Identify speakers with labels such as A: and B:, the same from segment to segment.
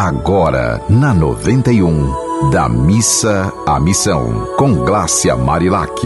A: agora na 91, da missa à missão, com Glácia Marilac.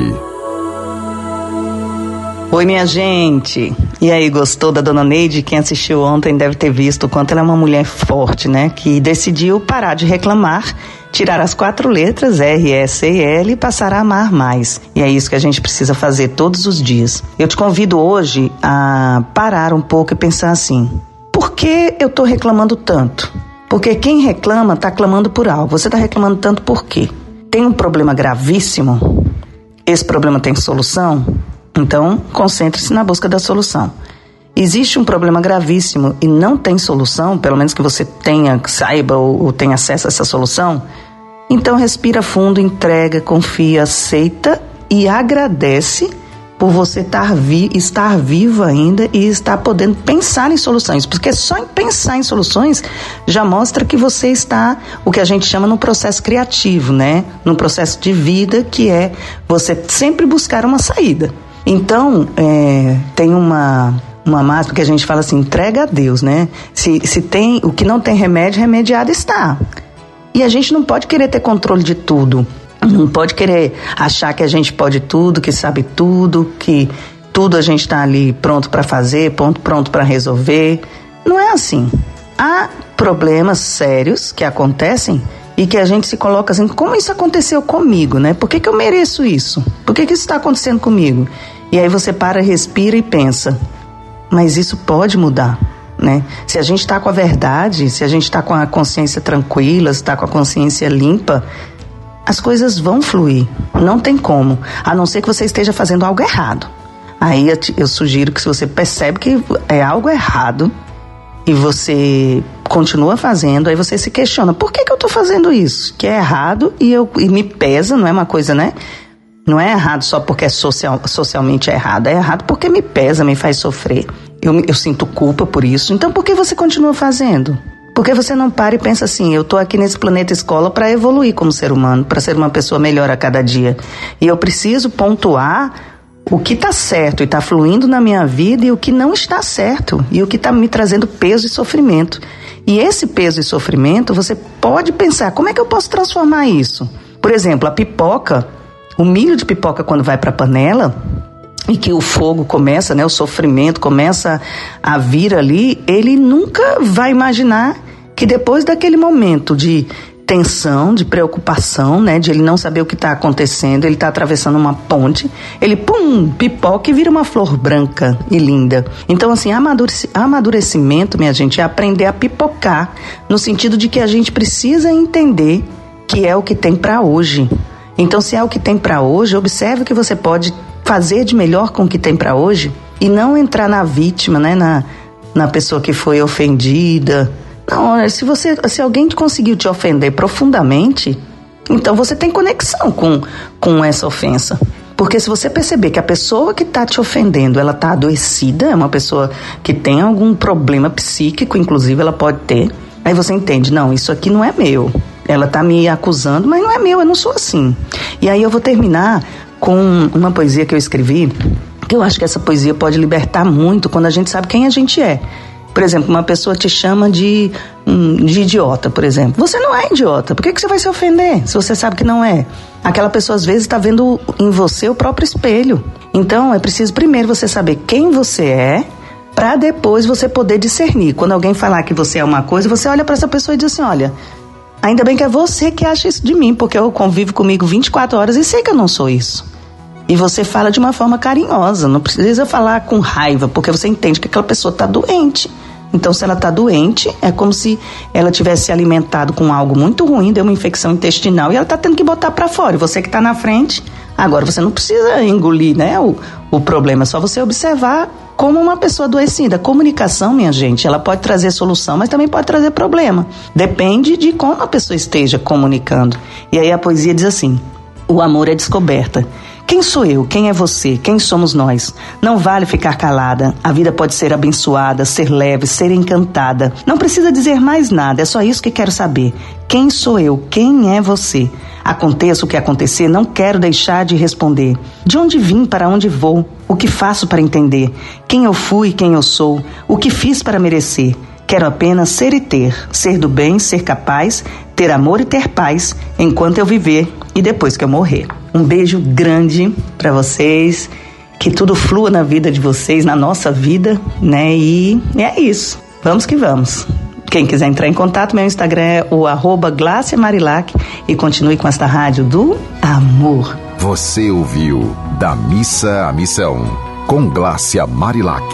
B: Oi, minha gente. E aí, gostou da Dona Neide? Quem assistiu ontem deve ter visto o quanto ela é uma mulher forte, né? Que decidiu parar de reclamar tirar as quatro letras R, S e L e passar a amar mais. E é isso que a gente precisa fazer todos os dias. Eu te convido hoje a parar um pouco e pensar assim: por que eu estou reclamando tanto? Porque quem reclama está clamando por algo. Você está reclamando tanto por quê? Tem um problema gravíssimo? Esse problema tem solução? Então, concentre-se na busca da solução existe um problema gravíssimo e não tem solução, pelo menos que você tenha, saiba ou, ou tenha acesso a essa solução, então respira fundo, entrega, confia, aceita e agradece por você estar, vi, estar vivo ainda e estar podendo pensar em soluções, porque só em pensar em soluções já mostra que você está, o que a gente chama no processo criativo, né? No processo de vida que é você sempre buscar uma saída. Então, é, tem uma uma máxima que a gente fala assim, entrega a Deus, né? Se, se tem o que não tem remédio, remediado está. E a gente não pode querer ter controle de tudo. Não pode querer achar que a gente pode tudo, que sabe tudo, que tudo a gente está ali pronto para fazer, pronto, para resolver. Não é assim. Há problemas sérios que acontecem e que a gente se coloca assim, como isso aconteceu comigo, né? Por que, que eu mereço isso? Por que, que isso está acontecendo comigo? E aí você para, respira e pensa: mas isso pode mudar. Né? Se a gente está com a verdade, se a gente está com a consciência tranquila, se está com a consciência limpa, as coisas vão fluir. Não tem como, a não ser que você esteja fazendo algo errado. Aí eu, eu sugiro que se você percebe que é algo errado e você continua fazendo, aí você se questiona: por que, que eu estou fazendo isso? Que é errado e, eu, e me pesa, não é uma coisa, né? Não é errado só porque é social, socialmente errado, é errado porque me pesa, me faz sofrer. Eu, eu sinto culpa por isso. Então por que você continua fazendo? Por que você não para e pensa assim: eu estou aqui nesse planeta escola para evoluir como ser humano, para ser uma pessoa melhor a cada dia. E eu preciso pontuar o que está certo e está fluindo na minha vida e o que não está certo e o que está me trazendo peso e sofrimento. E esse peso e sofrimento, você pode pensar: como é que eu posso transformar isso? Por exemplo, a pipoca o milho de pipoca, quando vai para a panela, e que o fogo começa, né, o sofrimento começa a vir ali, ele nunca vai imaginar que depois daquele momento de tensão, de preocupação, né, de ele não saber o que está acontecendo, ele está atravessando uma ponte, ele pum, pipoca e vira uma flor branca e linda. Então assim, amadurecimento, minha gente, é aprender a pipocar, no sentido de que a gente precisa entender que é o que tem para hoje. Então, se é o que tem para hoje, observe o que você pode fazer de melhor com o que tem para hoje e não entrar na vítima, né, na, na pessoa que foi ofendida. Não, se você, se alguém conseguiu te ofender profundamente, então você tem conexão com, com essa ofensa. Porque se você perceber que a pessoa que está te ofendendo, ela está adoecida, é uma pessoa que tem algum problema psíquico, inclusive ela pode ter, aí você entende, não, isso aqui não é meu. Ela está me acusando, mas não é meu, eu não sou assim. E aí eu vou terminar com uma poesia que eu escrevi, que eu acho que essa poesia pode libertar muito quando a gente sabe quem a gente é. Por exemplo, uma pessoa te chama de, de idiota, por exemplo. Você não é idiota. Por que, que você vai se ofender se você sabe que não é? Aquela pessoa, às vezes, está vendo em você o próprio espelho. Então, é preciso primeiro você saber quem você é, para depois você poder discernir. Quando alguém falar que você é uma coisa, você olha para essa pessoa e diz assim: olha, Ainda bem que é você que acha isso de mim, porque eu convivo comigo 24 horas e sei que eu não sou isso. E você fala de uma forma carinhosa, não precisa falar com raiva, porque você entende que aquela pessoa está doente. Então, se ela está doente, é como se ela tivesse se alimentado com algo muito ruim, deu uma infecção intestinal e ela está tendo que botar para fora. E você que está na frente, agora você não precisa engolir né, o, o problema, é só você observar como uma pessoa adoecida. Comunicação, minha gente, ela pode trazer solução, mas também pode trazer problema. Depende de como a pessoa esteja comunicando. E aí a poesia diz assim: o amor é descoberta. Quem sou eu? Quem é você? Quem somos nós? Não vale ficar calada. A vida pode ser abençoada, ser leve, ser encantada. Não precisa dizer mais nada, é só isso que quero saber. Quem sou eu? Quem é você? Aconteça o que acontecer, não quero deixar de responder. De onde vim, para onde vou? O que faço para entender? Quem eu fui, quem eu sou? O que fiz para merecer? Quero apenas ser e ter, ser do bem, ser capaz, ter amor e ter paz enquanto eu viver e depois que eu morrer. Um beijo grande para vocês, que tudo flua na vida de vocês, na nossa vida, né? E é isso. Vamos que vamos. Quem quiser entrar em contato, meu Instagram é o arroba Marilac e continue com esta rádio do amor.
A: Você ouviu Da Missa à Missão, com Glácia Marilac.